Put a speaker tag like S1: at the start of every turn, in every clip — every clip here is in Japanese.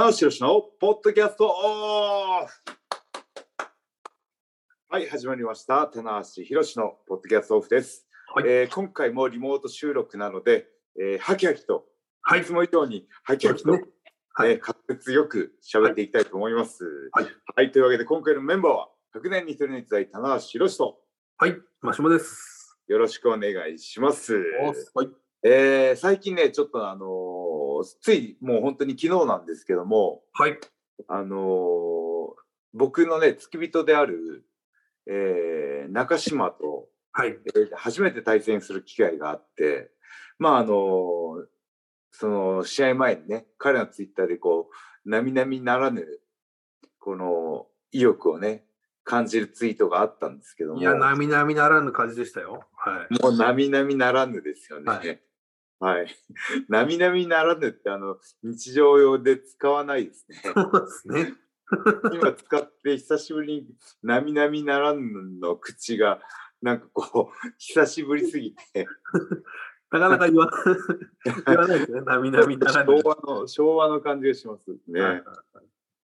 S1: 棚橋宏のポッドキャストオフはい、始まりました。棚橋宏のポッドキャストオフです。
S2: はい
S1: えー今回もリモート収録なので、えー、ハキハキと、
S2: はい
S1: いつも以上にハキハキと、
S2: はい
S1: えー滑舌よく喋っていきたいと思います。
S2: はい
S1: はい、というわけで今回のメンバーは、100年に一人の逸材、棚橋宏と、
S2: はい、マシモです。
S1: よろしくお願いします。
S2: はい。
S1: えー最近ね、ちょっとあのーついもう本当に昨日なんですけども、
S2: はい。
S1: あのー僕のね、付き人である、えー中島と、
S2: はい。
S1: えー初めて対戦する機会があって、まああのーその試合前にね、彼のツイッターでこう、並々ならぬ、この意欲をね、感じるツイートがあったんですけども、
S2: いや、なみなみならぬ感じでしたよ。はい。
S1: もう並々ならぬですよね。
S2: は
S1: はい。並々ならぬってあの日常用で使わないですね。
S2: そうですね。
S1: 今使って久しぶりに並々ならぬの口がなんかこう久しぶりすぎて
S2: なかなか言わ言わないですね。なみなみならぬ。
S1: 昭和の昭和の感じがしますね。
S2: はい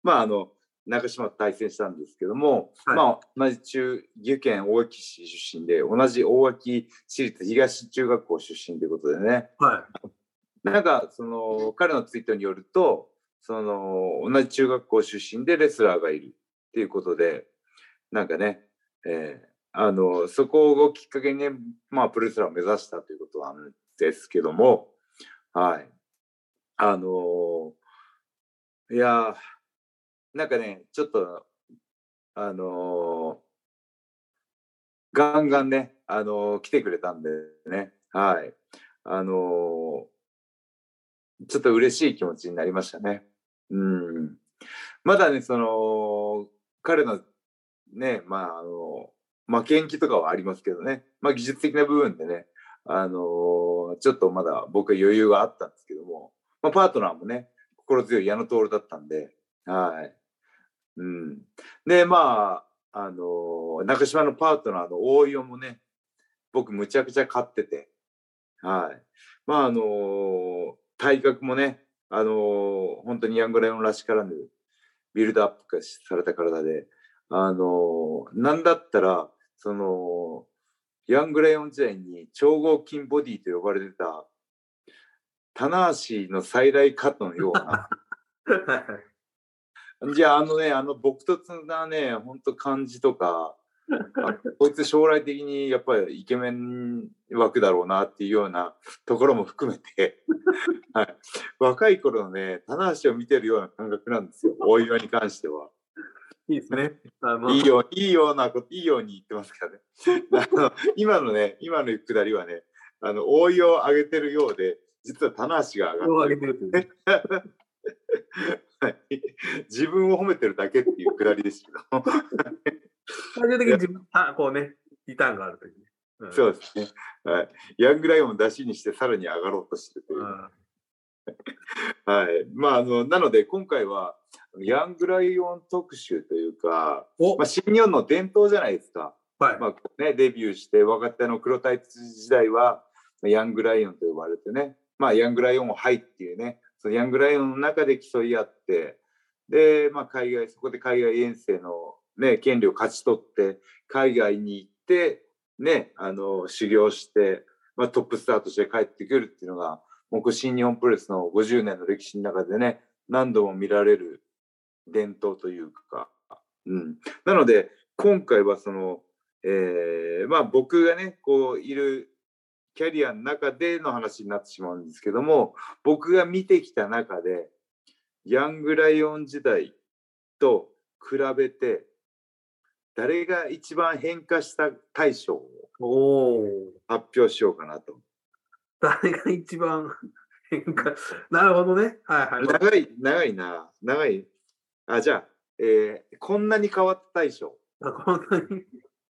S1: まああの中島と対戦したんですけども、
S2: はい
S1: まあ同じ中岐阜県大垣市出身で同じ大垣市立東中学校出身ということでね。
S2: はい。
S1: なんかその彼のツイートによるとその同じ中学校出身でレスラーがいるっていうことでなんかね、えーあのそこをきっかけにね、まあ、プロレスラーを目指したということなんですけどもはいあのいやーなんかねちょっとあのガンガンね、あの来てくれたんでねはいあのちょっと嬉しい気持ちになりましたね。うん。まだね、その、彼のね、まあ、あの、負けん気とかはありますけどね、まあ、技術的な部分でね、あのちょっとまだ僕は余裕があったんですけども、まあ、パートナーもね、心強い矢野徹だったんで、はい。うん。で、まあ、あの中島のパートナーの大岩もね、僕むちゃくちゃ買ってて、はい。まああの体格もね、あの本当にヤングライオンらしからぬビルドアップ化された体で、あのなんだったら、その、ヤングライオン時代に超合金ボディと呼ばれてた、棚橋の再来カットのような、じゃああのね、あの朴突なね、本当感じとか、あ こいつ将来的にやっぱりイケメン枠だろうなっていうようなところも含めて、はい、若い頃のね棚橋を見てるような感覚なんですよ大岩に関しては。
S2: いいですね。
S1: いいよいいようなこといいように言ってますからね。あの今のね今のくだりはねあの大岩を上げてるようで実は棚橋が上
S2: を
S1: がって
S2: るね。
S1: はい 自分を褒めてるだけっていうくだりですけど。
S2: 最終的に自分、あこうね、リターンがあるというね。うん
S1: そうですね。はい。ヤングライオンを出しにしてさらに上がろうとしてるという。
S2: うん
S1: はい。まあ、あの、なので今回はヤングライオン特集というか、
S2: お
S1: まあ、新日本の伝統じゃないですか。
S2: はい。
S1: まあ、ね、デビューして若手の黒タイツ時代はヤングライオンと呼ばれてね、まあ、ヤングライオンをハイっていうね、そのヤングライオンの中で競い合って、で、まあ、海外、そこで海外遠征のね、権利を勝ち取って、海外に行って、ね、あの、修行して、まあ、トップスターとして帰ってくるっていうのが、もうこれ新日本プロレスの50年の歴史の中でね、何度も見られる伝統というか、うん。なので、今回はその、えーまあ僕がね、こういるキャリアの中での話になってしまうんですけども、僕が見てきた中で、ヤングライオン時代と比べて、誰が一番変化した大賞を。発表しようかなと。
S2: 誰が一番 変化。なるほどね。はいはい。
S1: 長い、長いな、長い。あ、じゃあ、えーこんなに変わった大賞。
S2: あこんなに、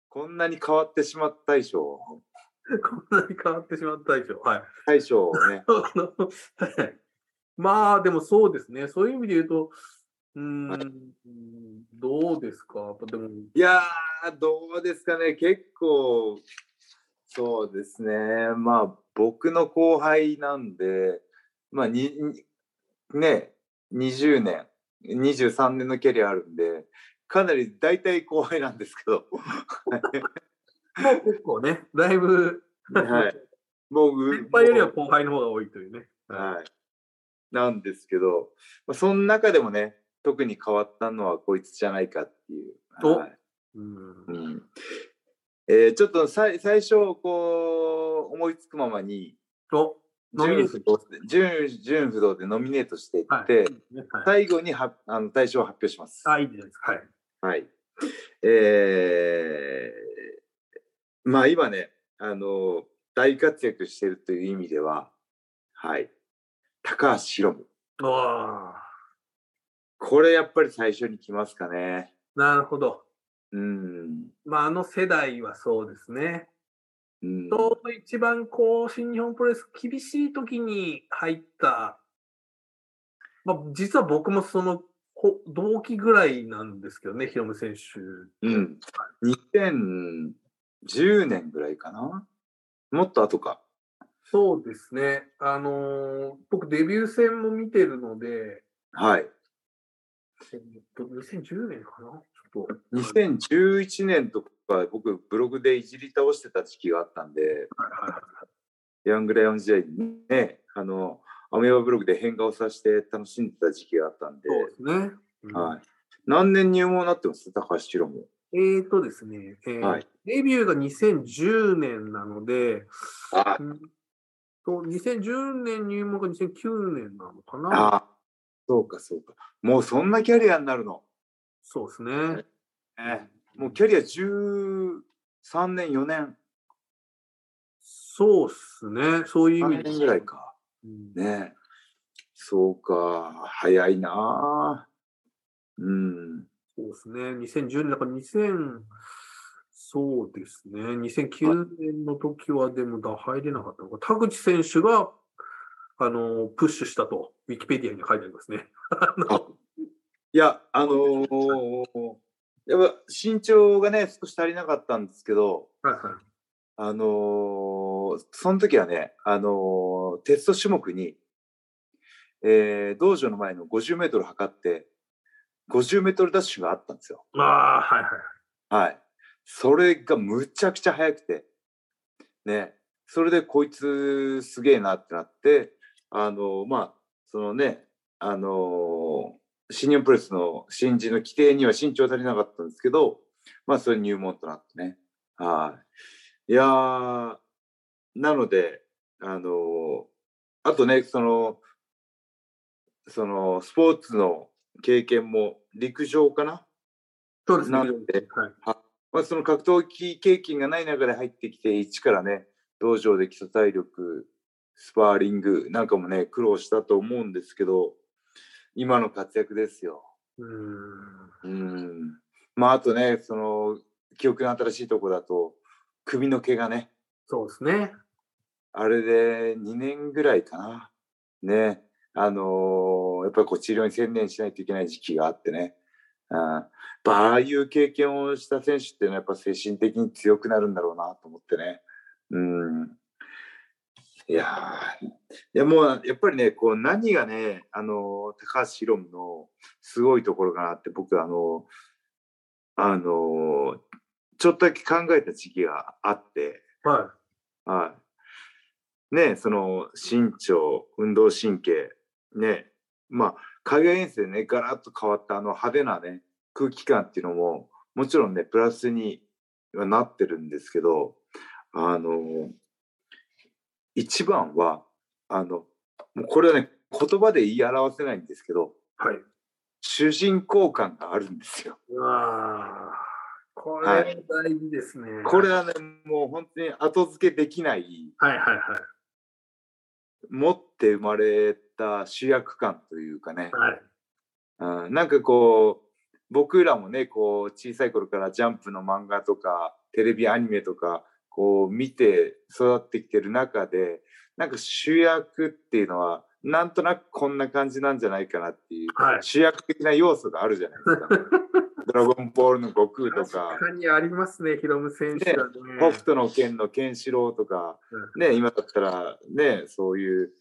S1: こんなに変わってしまった大賞。
S2: こんなに変わってしまったでしょ。はい。
S1: 大賞をね。
S2: まあ、でもそうですね。そういう意味で言うと、うーん、
S1: はい
S2: どうですか？でも、
S1: いやー、どうですかね、結構、そうですね、まあ、僕の後輩なんで、まあ、ににね、20年、23年のキャリアあるんで、かなり大体後輩なんですけど、
S2: もう結構ね、だいぶ、
S1: はい。もう、
S2: 先輩よりは後輩の方が多いというね。
S1: はい。なんですけど、まあ、その中でもね、特に変わったのはこいつじゃないかっていう。
S2: お
S1: はい
S2: うん
S1: うんえーちょっとさい最初、こう、思いつくままに、純不動で純純不動でノミネートしていって、
S2: はい。ねはい
S1: 最後にはあの大賞を発表します。
S2: あ、いいですか。はい。
S1: はい。えーまあ今ね、あの、大活躍しているという意味では、はい。高橋宏夢。
S2: ああ、
S1: これやっぱり最初に来ますかね。
S2: なるほど。
S1: うん。
S2: まあ、あの世代はそうですね。
S1: うん、
S2: ちょうど一番こう、新日本プロレス厳しい時に入った、まあ、実は僕もその、こ同期ぐらいなんですけどね、ヒロム選手。
S1: うん。2010年ぐらいかな？もっと後か。
S2: そうですね。あのー僕デビュー戦も見てるので、
S1: はい。
S2: えっと、2010年かな？ちょっと。
S1: 2011年とか、僕、ブログでいじり倒してた時期があったんで、
S2: はいはいはい
S1: ヤングライオン時代にね、あの、アメーバブログで変顔させて楽しんでた時期があったんで、
S2: そうですね。うん
S1: はい。何年入門になってます？高橋宏も。
S2: えーとですね、えー
S1: はい
S2: デビューが2010年なので、
S1: あ
S2: うんと2010年入門が2009年なのかな？
S1: あ、そうかそうか。もうそんなキャリアになるの？
S2: そうですね。
S1: ね、もうキャリア13年、4年、
S2: そうですね。そういう意味
S1: 3
S2: で
S1: 年ぐらいか。
S2: うん
S1: ねそうか、早いなあうん。
S2: そうですね。2010年、だから2000、そうですね。2009年の時はでもだ入れなかったのか。田口選手が、あの、プッシュしたと、ウィキペディアに書いてありますね。
S1: いや、あのーやっぱ身長がね、少し足りなかったんですけど、
S2: はいはい。
S1: あのーその時はね、あのーテスト種目に、えー道場の前の50メートル測って、50メートルダッシュがあったんですよ。
S2: ああ、はいはい。
S1: はい。それがむちゃくちゃ速くて、ね、それでこいつすげえなってなって、あのーまあ、そのね、あのー新日本プロレスの新人の規定には身長足りなかったんですけど、まあ、それ入門となってね。はい。いやー、なので、あのーあとね、その、その、スポーツの経験も陸上かな？
S2: そうですね。
S1: なんで
S2: はい。
S1: まあ、その格闘技経験がない中で入ってきて、一からね、道場で基礎体力、スパーリングなんかもね、苦労したと思うんですけど、今の活躍ですよ。
S2: うーん。
S1: うん。まあ、あとね、その、記憶の新しいとこだと、首の毛がね、
S2: そうですね。
S1: あれで2年ぐらいかな。ね。あのーやっぱりこう治療に専念しないといけない時期があってね。あやっぱああいう経験をした選手っていうのはやっぱ精神的に強くなるんだろうなと思ってね。うん。いやーいやもうやっぱりね、こう何がね、あのー高橋宏夢のすごいところかなって僕あのあのーちょっとだけ考えた時期があって、
S2: は
S1: はい。ねその身長、運動神経、ね、まあ、海外遠征でね、ガラッと変わったあの派手なね、空気感っていうのも、もちろんね、プラスにはなってるんですけど、あの、一番は、あの、もうこれはね、言葉で言い表せないんですけど、
S2: い。はい。
S1: 主人公感があるんですよ。
S2: うわあ。こ
S1: は
S2: れ大事ですね。
S1: これはね、もう本当に後付けできない、
S2: はいはいはい。
S1: 持って生まれた主役感というかね、
S2: はい。
S1: うん、なんかこう僕らもねこう小さい頃からジャンプの漫画とかテレビアニメとかこう見て育ってきてる中でなんか主役っていうのはなんとなくこんな感じなんじゃないかなっていう、
S2: はい
S1: 主役的な要素があるじゃないですか。ドラゴンボールの悟空とか
S2: 確かにありますね、ヒロム選手はね。
S1: 北斗の拳のケンシロウとか、ね、今だったらね、そういう、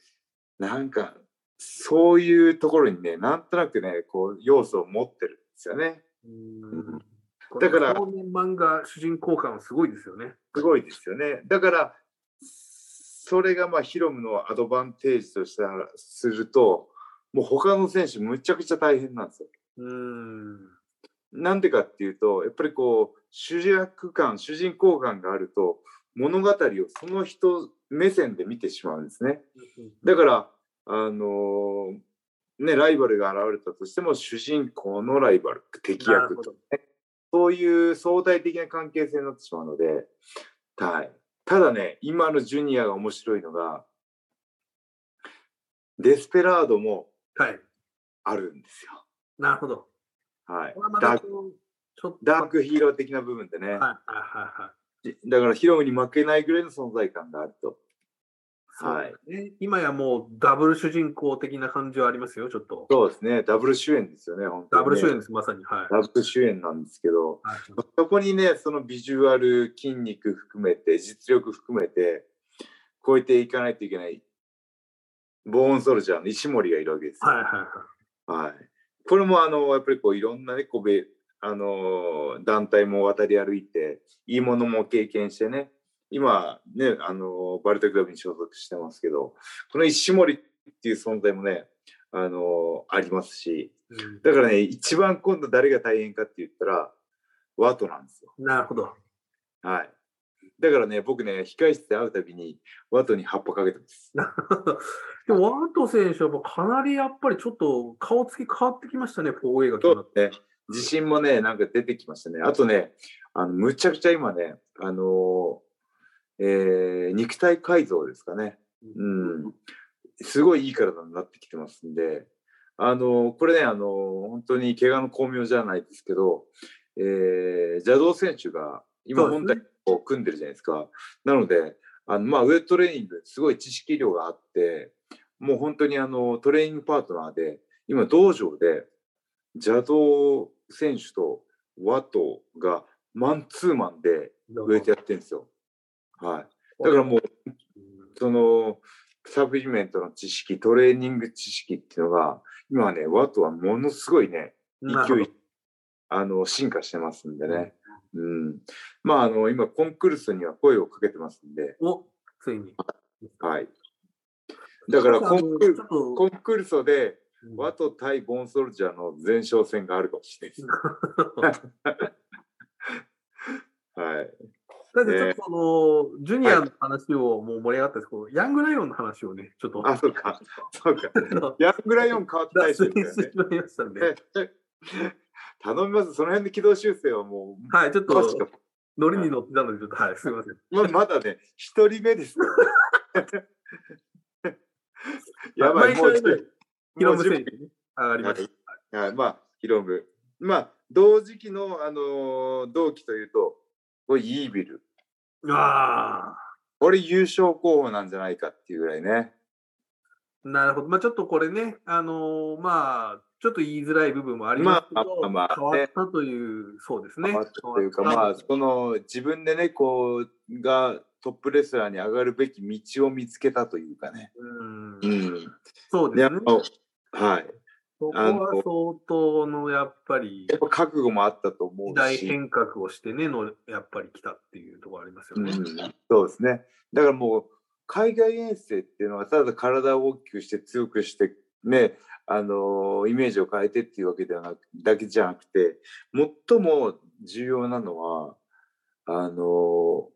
S1: なんか、そういうところにね、なんとなくね、こう、要素を持ってるんですよね。
S2: うん
S1: だから
S2: 少年漫画主人公感はすごいですよね。
S1: すごいですよね。だから、それがまあヒロムのアドバンテージとしたらすると、もう他の選手むちゃくちゃ大変なんですよ。
S2: うん。
S1: なんでかっていうと、やっぱりこう、主役感、主人公感があると、物語をその人目線で見てしまうんですね。だから、あのーね、ライバルが現れたとしても、主人公のライバル、敵役
S2: なるほど
S1: そういう相対的な関係性になってしまうので、はい。ただね、今のジュニアが面白いのが、デスペラードも
S2: はい。
S1: あるんですよ。
S2: なるほど。
S1: はい。ダークダークヒーロー的な部分でね、
S2: はいはいはいはい。
S1: だからヒロムに負けないぐらいの存在感があると。はい
S2: ね。今やもうダブル主人公的な感じはありますよ、ちょっと。
S1: そうですね、ダブル主演ですよね、本当にね
S2: ダブル主演です、まさに。はい。
S1: ダブル主演なんですけど、
S2: はい
S1: そこにね、そのビジュアル、筋肉含めて、実力含めて、超えていかないといけない、ボーンソルジャーの石森がいるわけですよ。
S2: はいはいはい。
S1: はい、これもあのやっぱりこういろんなねこうべあの団体も渡り歩いていいものも経験してね今ねあのバルトクラブに所属してますけどこの石森っていう存在もねあのありますし
S2: うん
S1: だからね一番今度誰が大変かって言ったらワトなんですよ。
S2: なるほど。
S1: はいだからね、僕ね、控室で会うたびに、ワトに葉っぱかけてます。
S2: でも、ワート選手はもうかなりやっぱりちょっと顔つき変わってきましたね、4A が決まって。
S1: ね、自信もね、なんか出てきましたね。あとね、あのむちゃくちゃ今ね、あのーえー肉体改造ですかね。うん。すごいいい体になってきてますんで、あのーこれね、あのー本当に怪我の巧妙じゃないですけど、えー邪道選手が今本体を組んでるじゃないですか。なので、あのまあ、ウェイトトレーニング、すごい知識量があって、もう本当にあのトレーニングパートナーで、今、道場で邪道選手とワトがマンツーマンでウェイトやってるんですよ。はい。だからもう、そのサプリメントの知識、トレーニング知識っていうのが、今はね、ワトはものすごいね、勢い、あの、進化してますんでね。うん。まあ、あの、今、コンクルールには声をかけてますんで、
S2: おついに。
S1: はい。だから、コンクールコンクルソで、
S2: うん
S1: ワト対ボンソルジャーの前哨戦があるかもしれないです。はい。
S2: だってちょっとその、ジュニアの話をもう盛り上がったんですけど、ヤングライオンの話をね、ちょっと。
S1: あ、そうか。そうか。
S2: の
S1: ヤングライオン変わって
S2: 線
S1: る
S2: してしまいましたんで、
S1: 頼みます。その辺で軌道修正はもう、
S2: はい、ちょっと、ノリに乗ってたので、ちょっと、はい、すみません。
S1: ままだね、一人目です よ。やばい、もう
S2: 毎回ねヒロム選手にね上がりました。
S1: はい、まあ、ヒロム。まあ、同時期の、あのー同期というと、これ、イービル。
S2: あ
S1: これ、優勝候補なんじゃないかっていうぐらいね。
S2: あ、なるほど。まあちょっとこれね、あのーまあ、ちょっと言いづらい部分もありますけど、
S1: まあまあまあ
S2: 変わったという、そうですね。
S1: 変わったというか、まあ、その自分でね、こう、がトップレスラーに上がるべき道を見つけたというかね。
S2: うん
S1: うん。
S2: そうですね。
S1: はい。
S2: そこは相当のやっぱり
S1: やっぱ覚悟もあったと思
S2: 時
S1: うし。
S2: 代変革をしてねのやっぱり来たっていうところありますよね。
S1: うん、そうですね。だからもう海外遠征っていうのはただ体を大きくして強くしてね、あのイメージを変えてっていうわけではなくだけじゃなくて最も重要なのはあの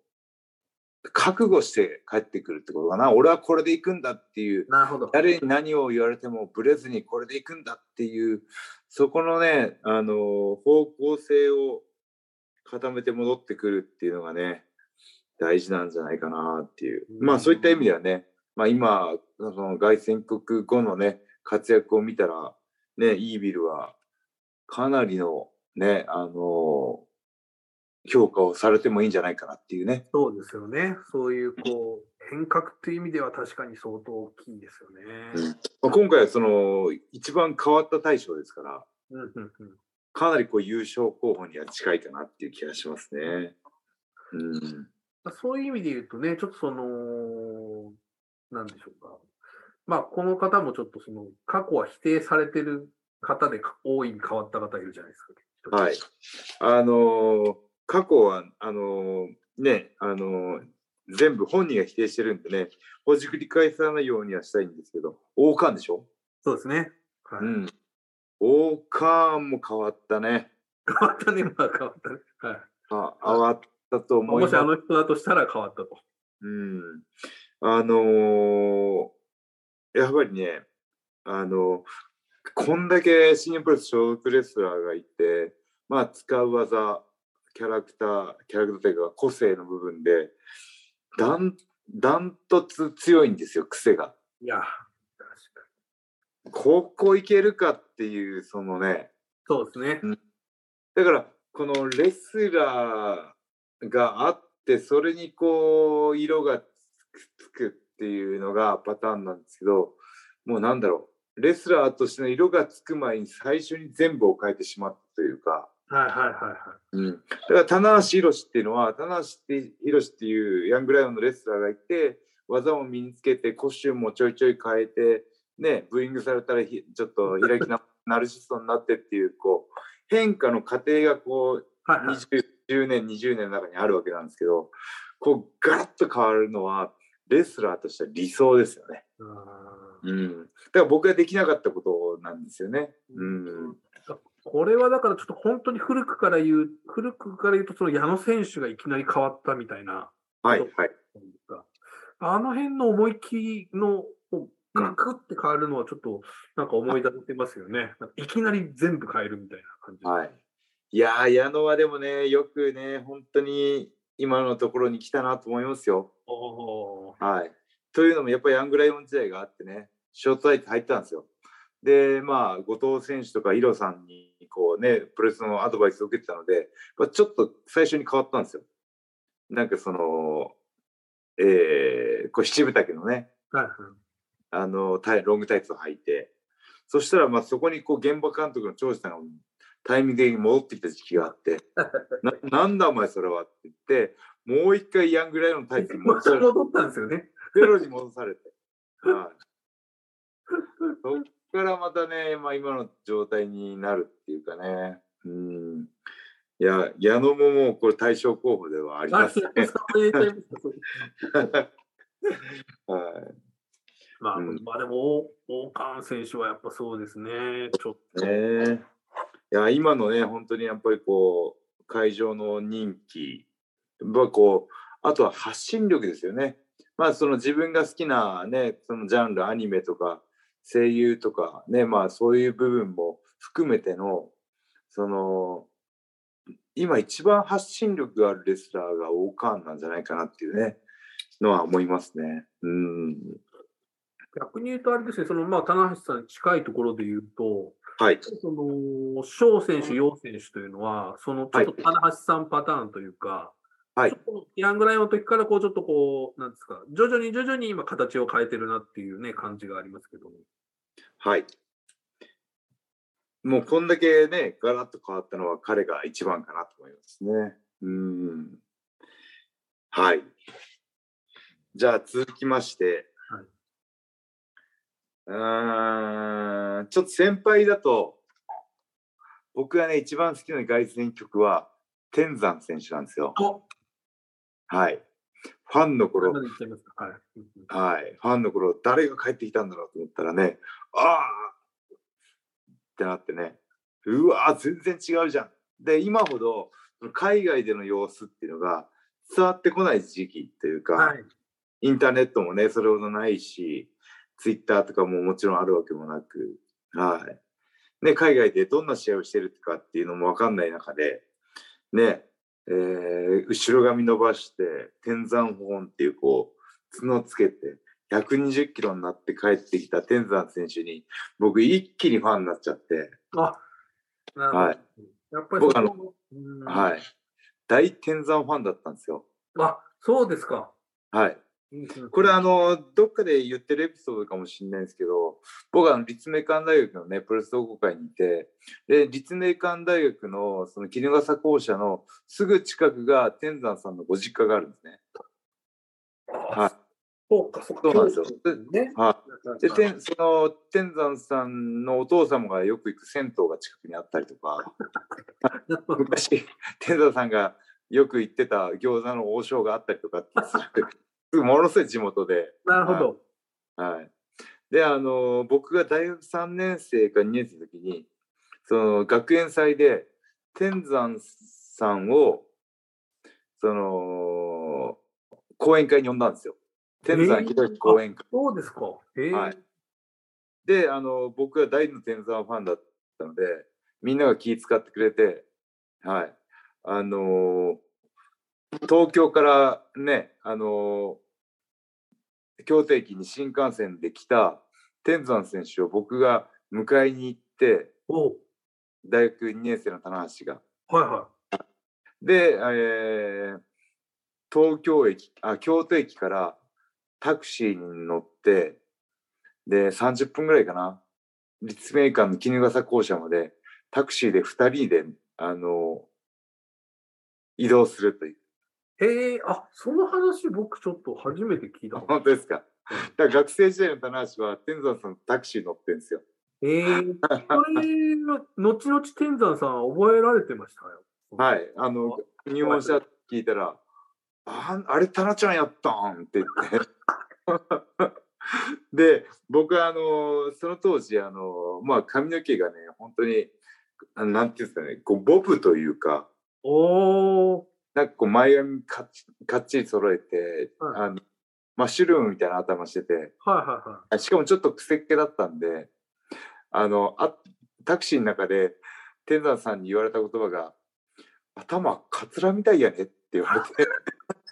S1: 覚悟して帰ってくるってことかな。俺はこれで行くんだっていう。
S2: なるほど。
S1: 誰に何を言われてもブレずにこれで行くんだっていう。そこのねあの方向性を固めて戻ってくるっていうのがね大事なんじゃないかなっていう。
S2: うん。
S1: まあそういった意味ではね、まあ、今その凱旋国後のね活躍を見たらねイービルはかなりのねあの評価をされてもいいんじゃないかなっていうね
S2: そうですよね。そういうこう変革っていう意味では確かに相当大きいですよね。
S1: まあ、今回はその一番変わった大賞ですから
S2: うんうんうん
S1: かなりこう優勝候補には近いかなっていう気がしますね。うん、
S2: まあそういう意味で言うとね、ちょっとその、なんでしょうか。まあ、この方もちょっとその、過去は否定されてる方で大いに変わった方いるじゃないですか。
S1: はい。あのー過去は、あのーね、あのー全部本人が否定してるんでね、ほじくり返さないようにはしたいんですけど、王冠でしょ？
S2: そうですね。はい。
S1: うん。王冠も変わったね。
S2: 変わったね、まあ変わったね。はい。
S1: あ変わったと思います
S2: もしあ。の人だとしたら変わったと。
S1: うん。あのーやっぱりね、あのこんだけ新日本プロレス所属レスラーがいて、まあ、使う技、キャラクター、キャラクターというか個性の部分で、ダンダントツ強いんですよ、癖が。
S2: いや、確かに。
S1: ここいけるかっていう、そのね、
S2: そうですね。
S1: だから、このレスラーがあって、それにこう、色がつくつくっていうのがパターンなんですけど、もうなんだろう、レスラーとしての色がつく前に最初に全部を変えてしまったというか、
S2: はいはいはいはい。
S1: うん、だから棚橋宏っていうのは棚橋宏っていうヤングライオンのレスラーがいて技を身につけてコスチュームもちょいちょい変えてねブーイングされたらひちょっと開きなナルシストになってっていうこう変化の過程がこう
S2: はいはい。
S1: 20 10年20年の中にあるわけなんですけどこうガラッと変わるのはレスラーとしては理想ですよね。
S2: あ
S1: うん、だから僕ができなかったことなんですよね。うん、
S2: ーこれはだからちょっと本当に古くから言う、古くから言うと、その矢野選手がいきなり変わったみたいな、
S1: はいはい。
S2: あの辺の思い切りのガクって変わるのはちょっとなんか思い出せますよね。いきなり全部変えるみたいな感じ。
S1: はい。いやー、矢野はでもね、よくね、本当に今のところに来たなと思いますよ。はい。というのも、やっぱりヤングライオン時代があってね、ショートアイって入ったんですよ。で、まあ、後藤選手とかイロさんに、こうね、プロレスのアドバイスを受けてたので、まあ、ちょっと最初に変わったんですよ。なんかその、えー、こう七分丈のね、
S2: はいはい
S1: あのタイロングタイツを履いて、そしたらまあそこにこう現場監督の長司さんがタイミング的に戻ってきた時期があって、な なんだお前それはって言って、もう一回ヤングライオンのタイツに戻
S2: ま
S1: されて、
S2: た戻ったんですよね。
S1: ゼロに戻されて。はい、そ っからまたね、まあ、今の状態になるっていうかね。うんいや、矢野ももうこれ対象候補ではあり
S2: あ、
S1: ますね。はい
S2: まあ、
S1: うん
S2: まあでも、オーカーン選手はやっぱそうですね。ちょっと。
S1: ねえいや今のね本当にやっぱりこう会場の人気まあこうあとは発信力ですよねまあその自分が好きなねそのジャンルアニメとか声優とかねまあそういう部分も含めてのその今一番発信力があるレスラーがオーカーンなんじゃないかなっていうねのは思いますね。うん。
S2: 逆に言うとあれですね、そのまあ、棚橋さんに近いところで言うと、
S1: はい。
S2: その、翔選手、楊選手というのは、そのちょっと棚橋さんパターンというか、
S1: はい。
S2: ちょっとヤングライオンの時からこうちょっとこう、なんですか、徐々に徐々に今形を変えてるなっていうね、感じがありますけども。
S1: はい。もうこんだけね、ガラッと変わったのは彼が一番かなと思いますね。うん。はい。じゃあ続きまして、
S2: はいう
S1: ーん、ちょっと先輩だと、僕がね、一番好きな凱旋曲は、天山選手なんですよ。
S2: お
S1: はい。ファンの頃。
S2: はい。
S1: ファンの頃、誰が帰ってきたんだろうと思ったらね、ああってなってね、うわー全然違うじゃん。で、今ほど海外での様子っていうのが伝わってこない時期というか、
S2: はい。
S1: インターネットもね、それほどないし、ツイッターとかももちろんあるわけもなく、はい。ね、海外でどんな試合をしてるかっていうのもわかんない中で、ね、えー後ろ髪伸ばして、天山本っていうこう、角つけて、120キロになって帰ってきた天山選手に、僕一気にファンになっちゃって、
S2: あ。
S1: はい
S2: やっぱり
S1: 僕あの
S2: うん
S1: はい。大天山ファンだったんですよ。
S2: あ、そうですか。
S1: はい。
S2: うん
S1: これあのどっかで言ってるエピソードかもしれないんですけど僕はあの立命館大学のねプロレス同好会にいてで立命館大学のその衣笠校舎のすぐ近くが天山さんのご実家があるんですね。はい
S2: そうか、そうか。
S1: そうなんですよ
S2: ね。
S1: はい。で、天その天山さんのお父様がよく行く銭湯が近くにあったりとか、昔、天山さんがよく行ってた餃子の王将があったりとかってする、ものすごい地元で。
S2: なるほど。
S1: はい。で、あの、僕が大学3年生か2年生の時に、その学園祭で天山さんを、その、講演会に呼んだんですよ。天山博之講演会。
S2: そうですか。へえ。
S1: はいで、あの、僕が大の天山ファンだったので、みんなが気遣ってくれて、はい。あの東京からね、あの京都駅に新幹線で来た天山選手を僕が迎えに行って、
S2: お
S1: 大学2年生の棚橋が。
S2: はいは
S1: で、えー東京駅、あ、京都駅からタクシーに乗って、で、30分ぐらいかな。立命館の衣笠校舎までタクシーで2人で、あの移動するという。
S2: い。へえ、あ、その話僕ちょっと初めて聞いた。
S1: 本当ですか？だから学生時代の棚橋は天山さんのタクシー乗ってるんですよ。
S2: へえ、それの、後々天山さん覚えられてましたよ。
S1: はい。あの、入門したって聞いたら、ああれ、タナちゃんやったんって言って。で、僕はあの、その当時、あの、まあ、髪の毛がね、本当に、あなんていうんですかね、こう、ボブというか、
S2: おー、
S1: なんかこう、前髪かっちかっちり揃えて、
S2: はい
S1: あの、マッシュルームみたいな頭してて、
S2: はいはいは
S1: あしかもちょっと癖っ気だったんで、あの、あタクシーの中で、天山さんに言われた言葉が、頭カツラみたいやねって言われて。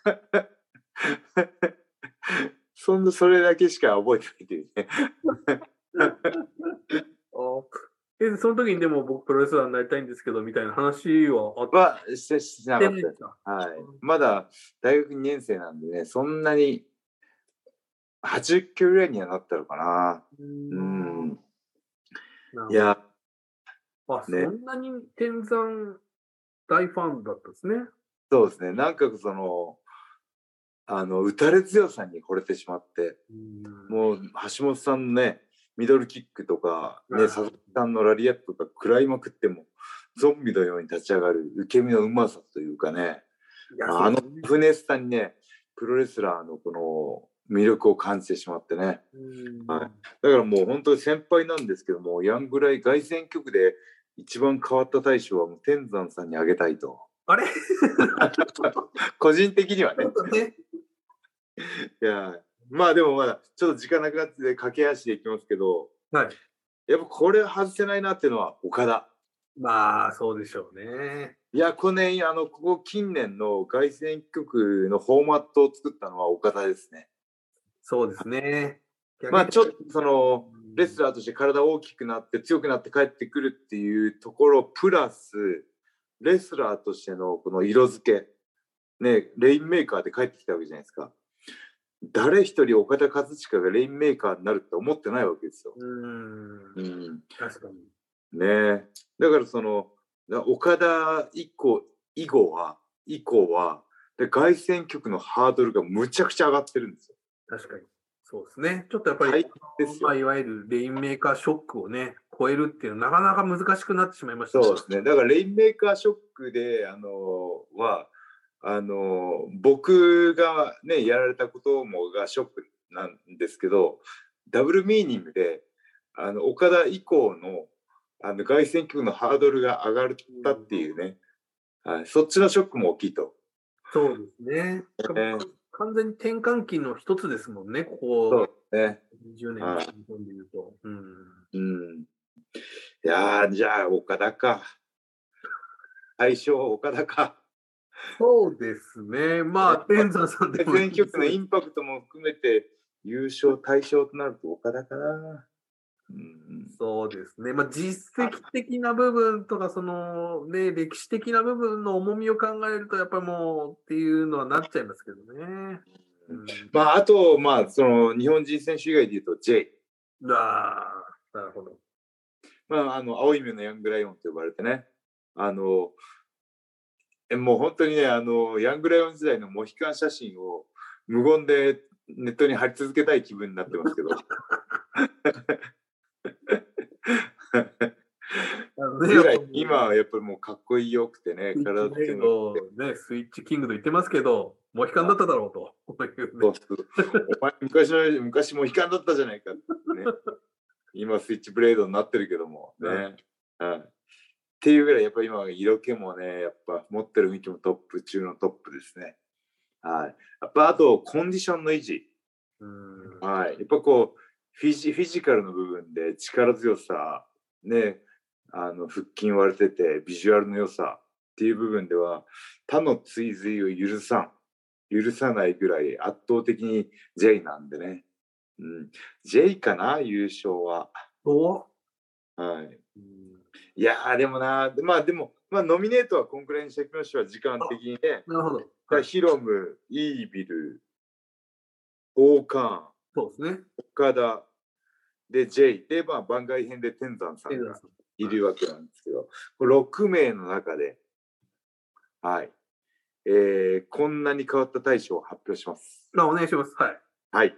S1: そんな、それだけしか覚えてないっていうね。
S2: え、その時にでも僕プロレスラーになりたいんですけど、みたいな話はあっ
S1: は、してしなかったです。はい。まだ大学2年生なんでね、そんなに、80キロぐらいにはなったのかな。
S2: う
S1: うん。いや、
S2: あ、
S1: ね
S2: そんなに天山大ファンだったんですね。
S1: そうですね。なんかその、あの、打たれ強さに惚れてしまって、
S2: うん
S1: もう橋本さんのね、ミドルキックとか、ね、
S2: うん
S1: 佐々木さんのラリアットとか食らいまくっても、ゾンビのように立ち上がる受け身のうまさというかね、あの船スさんにね、プロレスラーのこの魅力を感じてしまってね。
S2: うん。
S1: はい。だからもう本当に先輩なんですけども、ヤングライ凱旋曲で一番変わった大賞はもう天山さんにあげたいと。
S2: あれ？
S1: 個人的にはね。
S2: ね。
S1: いや、まあでもまだちょっと時間なくなってて駆け足でいきますけど、
S2: はい。
S1: やっぱこれ外せないなっていうのは岡田。
S2: まあ、そうでしょうね。
S1: いや、このね、あの、ここ近年の凱旋曲のフォーマットを作ったのは岡田ですね。
S2: そうですね。
S1: まあちょっとその、
S2: うん
S1: レスラーとして体大きくなって強くなって帰ってくるっていうところプラスレスラーとしてのこの色付けねレインメーカーで帰ってきたわけじゃないですか誰一人オカダ・カズチカがレインメーカーになるって思ってないわけですよ、
S2: うん。
S1: うん、
S2: 確かに。
S1: ねだからそのだオカダ以降以後は以降はで凱旋曲のハードルがむちゃくちゃ上がってるんですよ
S2: 確かに。そうですね。ちょっとやっぱり、
S1: 大変ですよ
S2: まあ、いわゆるレインメーカーショックをね、超えるっていうのはなかなか難しくなってしまいました
S1: そうですね。だからレインメーカーショックで、あのは、あの僕がね、やられたこともがショックなんですけど、ダブルミーニングで、あの、岡田以降の、あの、凱旋曲のハードルが上がったっていうね、はい、そっちのショックも大きいと。
S2: そうですね。
S1: ね
S2: 完全に転換期の一つですもんね、こ
S1: そう
S2: こ
S1: ね。
S2: 20年
S1: はい
S2: 日本でいうと。うん。
S1: うん。いやー、じゃあ、岡田か。最初、岡田か。
S2: そうですね。まあ、天山さんでも
S1: 凱旋曲のインパクトも含めて優勝対象となると岡田かな。うん、
S2: そうですね。まあ、実績的な部分とか、その、ね、歴史的な部分の重みを考えると、やっぱりもうっていうのはなっちゃいますけどね。うん、
S1: まあ、あと、まあ、その日本人選手以外で言うと J。
S2: ああ、なるほど。
S1: まあ、あの青い目のヤングライオンと呼ばれてね。あの、えもう本当にね、あの、ヤングライオン時代のモヒカン写真を無言でネットに貼り続けたい気分になってますけど。ぐらい今はやっぱりもうかっこよくてね、
S2: 体つけのね、スイッチキングと言ってますけど、モヒカンだっただろうと。
S1: お前昔の昔モヒカンだったじゃないかね。今スイッチブレードになってるけどもね。はい、っていうぐらいやっぱり今色気もね、やっぱ持ってる雰囲気もトップ中のトップですね。はい。やっぱあとコンディションの維持。はい。やっぱこうフィジ、フィジカルの部分で力強さ、ね、あの腹筋割れててビジュアルの良さっていう部分では他の追随を許さん許さないぐらい圧倒的に J なんでね、うん、J かな優勝は
S2: お
S1: はい、いやでもなまあでもまあノミネートはこんくらいにしておきましょう時間的にね
S2: なるほど、
S1: はい、ヒロムイービルオーカーン
S2: そうですね
S1: 岡田で J でまあ番外編で天山さんがいるわけなんですけど、これ6名の中で、はい、えー、こんなに変わった大賞を発表します。
S2: あ、お願いします。はい。
S1: はい。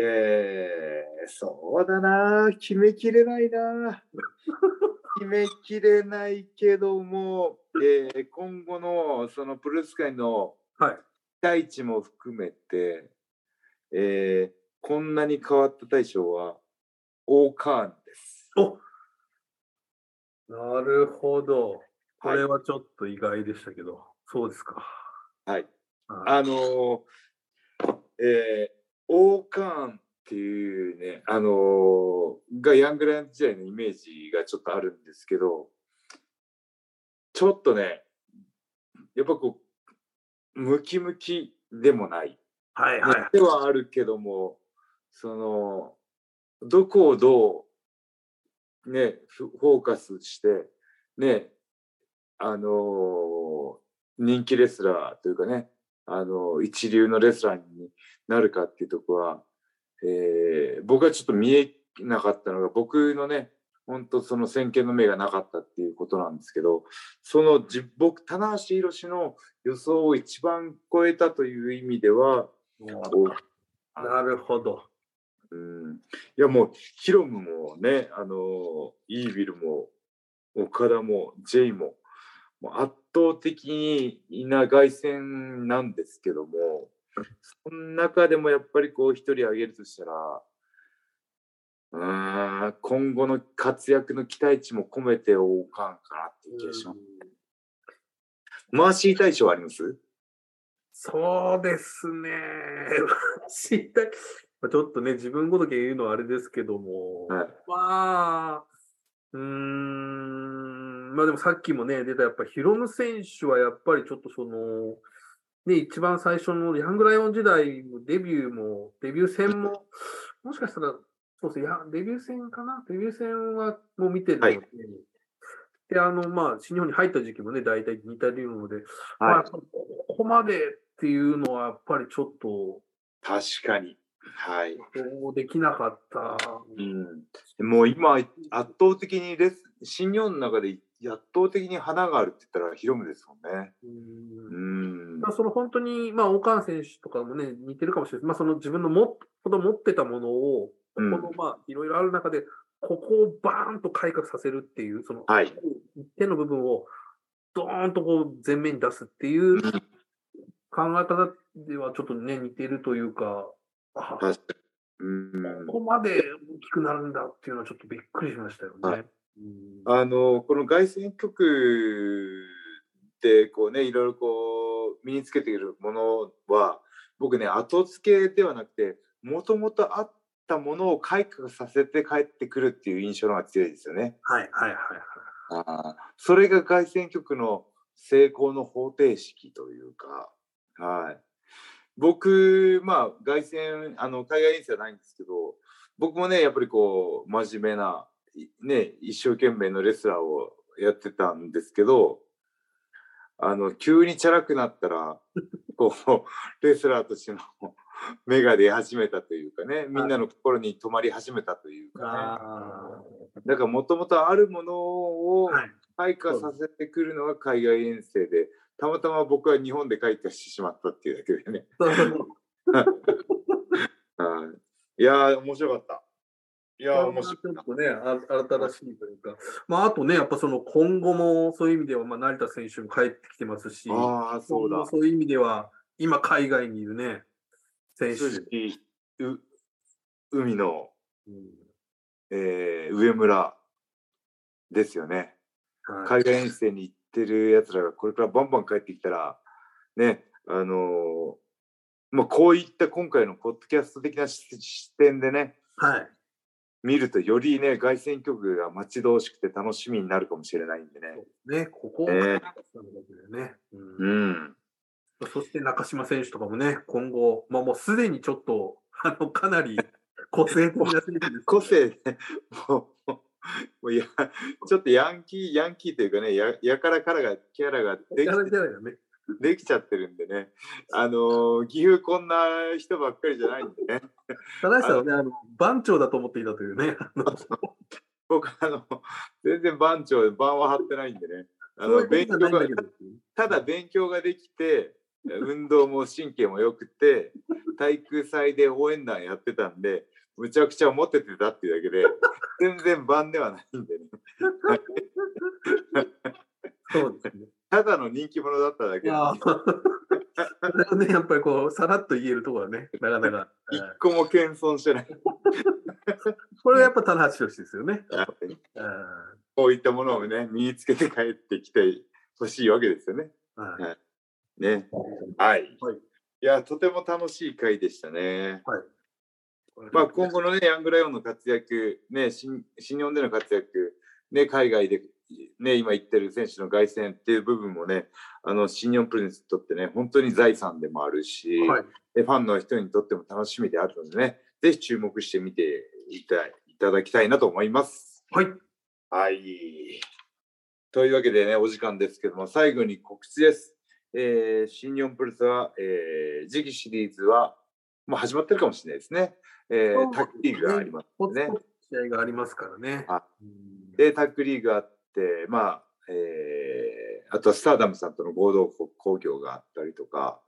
S1: えー、そうだな、決めきれないな。決めきれないけども、えー、今後のそのプロレス界の期待値も含めて、えー、こんなに変わった大賞はオーカーンです。
S2: おなるほど。これはちょっと意外でしたけど、はい、そうですか。
S1: はい。あのー、えー、オーカーンっていうね、あのー、がヤングライオン時代のイメージがちょっとあるんですけど、ちょっとね、やっぱこう、ムキムキでもない。
S2: はいはい。
S1: ではあるけども、その、どこをどうね、フォーカスして、ね、あのー、人気レスラーというかね、あのー、一流のレスラーになるかっていうとこは、えー、僕はちょっと見えなかったのが、僕のね、本当その先見の目がなかったっていうことなんですけど、その僕、棚橋宏の予想を一番超えたという意味では、
S2: なるほど。
S1: うん、いやもうヒロムもねあのイービルも岡田もジェイも圧倒的な凱旋なんですけどもその中でもやっぱりこう一人挙げるとしたらうん今後の活躍の期待値も込めておかんかなっていう気がします。マーシー大賞あります？
S2: そうですね。マーシー大ちょっとね、自分ごとき言うのはあれですけども、
S1: はい、
S2: まあ、うーん、まあでもさっきもね、出たやっぱヒロム選手はやっぱりちょっとその、ね、一番最初のヤングライオン時代のデビューも、デビュー戦も、もしかしたら、そうですね、デビュー戦かな？デビュー戦はもう見てるので、はい、で、あの、まあ、新日本に入った時期もね、大体似たようので、はい、まあ、ここまでっていうのはやっぱりちょっと、
S1: 確かに。はい。
S2: できなかった。
S1: うん。もう今、圧倒的にレス、新日本の中で圧倒的に花があるって言ったらヒロムですもんね。うん。
S2: まあ、その本当に、まあ、オカン選手とかもね、似てるかもしれない。まあ、その自分のもほど持ってたものを、この、まあ、いろいろある中で、ここをバーンと改革させるっていう、その、
S1: はい、
S2: 手の部分をドーンとこう前面に出すっていう考え方ではちょっとね、似てるというか、
S1: 確かに。
S2: ここまで大きくなるんだっていうのはちょっとびっくりしましたよね。はい、
S1: あのこの凱旋曲でこうねいろいろこう身につけているものは僕ね後付けではなくてもともとあったものを開花させて帰ってくるっていう印象の方が強いですよね。
S2: はいはいはいはい。
S1: あそれが凱旋曲の成功の方程式というか、はい、僕、まあ、凱旋、あの、海外遠征はないんですけど、僕もね、やっぱりこう、真面目な、ね、一生懸命のレスラーをやってたんですけど、あの、急にチャラくなったら、こう、レスラーとしての目が出始めたというかね、みんなの心に留まり始めたというかね。だからもともとあるものを開花させてくるのが海外遠征で、たまたま僕は日本で開花してしまったっていうだけでね。はいいやー、面白かった。いやー、面白かっ
S2: ちょっとね、あ新しいというか、まあ、あとね、やっぱその今後もそういう意味では、まあ、成田選手も帰ってきてますし、
S1: た。ああ、そうだ。
S2: そういう意味では、今海外にいるね、選手、
S1: う海の、
S2: うん
S1: えー上村ですよね。
S2: はい
S1: 海外遠征に行ってるやつらがこれからバンバン帰ってきたら、ね、あのーまあ、こういった今回のポッドキャスト的な視視点でね、
S2: はい。
S1: 見るとよりね、凱旋曲が待ち遠しくて楽しみになるかもしれないんでね。
S2: ね、ここを
S1: ね
S2: ね、うん
S1: うん。
S2: そして中島選手とかもね、今後、まあ、もうすでにちょっと、あのかなり個性的な選手です、ね。
S1: 個性で、もう、もうやちょっとヤンキー、ヤンキーというかね、ややからからが、キャラができ
S2: れてないよね。
S1: できちゃってるんでね、あのー岐阜こんな人ばっかりじゃないんでね、
S2: 正しさはね、あの番長だと思っていたというね。
S1: 僕、あの、全然番長、番は張ってないんでね、あの勉強が。ただ勉強ができて、運動も神経も良くて、体育祭で応援団やってたんで、むちゃくちゃモテてたっていうだけで、全然番ではないんでね。
S2: そうですね。
S1: ただの人気者だっただけ。
S2: それをね、やっぱりこう、さらっと言えるところはね、なかなか。
S1: 一個も謙遜してない。
S2: これはやっぱ棚橋宏ですよね。あ
S1: こういったものをね、身につけて帰ってきてほしいわけですよね。
S2: あはい
S1: ね。はい。
S2: はい
S1: いや、とても楽しい回でしたね。
S2: はい
S1: まあ、今後のね、ヤングライオンの活躍、ね、新新日本での活躍、ね、海外で、ね、今言ってる選手の凱旋っていう部分もね、あの新日本プロレスにとってね、本当に財産でもあるし、
S2: はい。
S1: でファンの人にとっても楽しみであるのでね、ぜひ注目してみていたいただきたいなと思います。
S2: はい。
S1: はい。というわけでね、お時間ですけども、最後に告知です。えー新日本プロレスは、えー次期シリーズは、もう始まってるかもしれないですね。えータッグリーグがありますね
S2: 試合がありますからね。
S1: あ
S2: うん
S1: で、タッグリーグがあって、まあ、えーあとはスターダムさんとの合同興行があったりとか、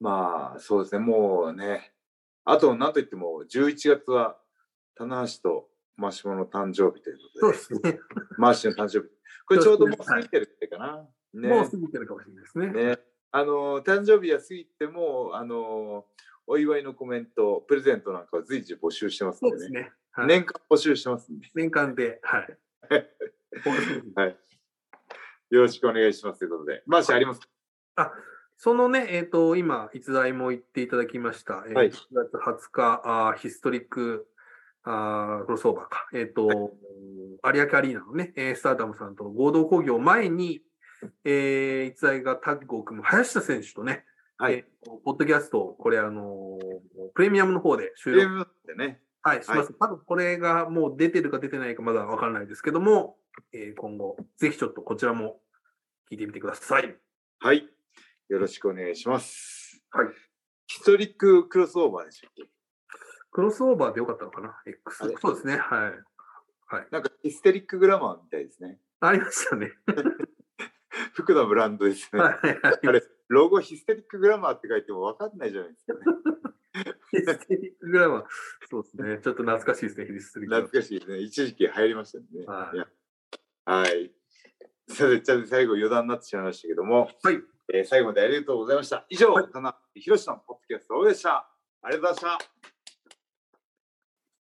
S1: まあ、そうですね、もうね、あと、なんといっても、11月は、棚橋とマシモの誕生日ということで、
S2: そうですね。
S1: マーシーの誕生日。これちょうどもう過ぎてるってかな。ね
S2: もう過ぎてるかもしれないですね。
S1: ね、あの誕生日は過ぎてもあのお祝いのコメント、プレゼントなんかは随時募集してますんでね。
S2: そうですね。はい
S1: 年間募集してますんで、
S2: 年間で、はい。
S1: はい。よろしくお願いしますということで。マーシーありますか？
S2: そのね、えっ、と、今、逸材も言っていただきました。えー
S1: はい
S2: 1月20日、あーヒストリックあークロスオーバーか。えっ、と、有明アリーナのね、えースターダムさんと合同工業前に、えー、逸材がタッグを組む林田選手とね、
S1: はい。
S2: えーポッドキャスト、これ、あのープレミアムの方で収
S1: ゲー
S2: 録、
S1: ムでね。
S2: はい、します。多分これがもう出てるか出てないかまだわからないですけども、えー今後、ぜひちょっとこちらも聞いてみてください。
S1: はい。よろしくお願いします。
S2: はい。
S1: ヒストリッククロスオーバーでしたっけ？
S2: クロスオーバーでよかったのかな ?X。そうですね。はい。
S1: なんかヒステリックグラマーみたいですね。
S2: ありましたね。
S1: 服のブランドですね。
S2: はい。
S1: あれ、ロゴヒステリックグラマーって書いても分かんないじゃないですかね。
S2: ヒステリックグラマー。そうですね。ちょっと懐かしいですね、ヒステリック
S1: 懐かしいですね。一時期流行りましたね。
S2: はい
S1: やはい。それじゃあ最後余談になってしまいましたけども、
S2: はい。
S1: えー最後までありがとうございました。以上、
S2: はい
S1: 田中宏のポッドキャストでした。ありがとうございました。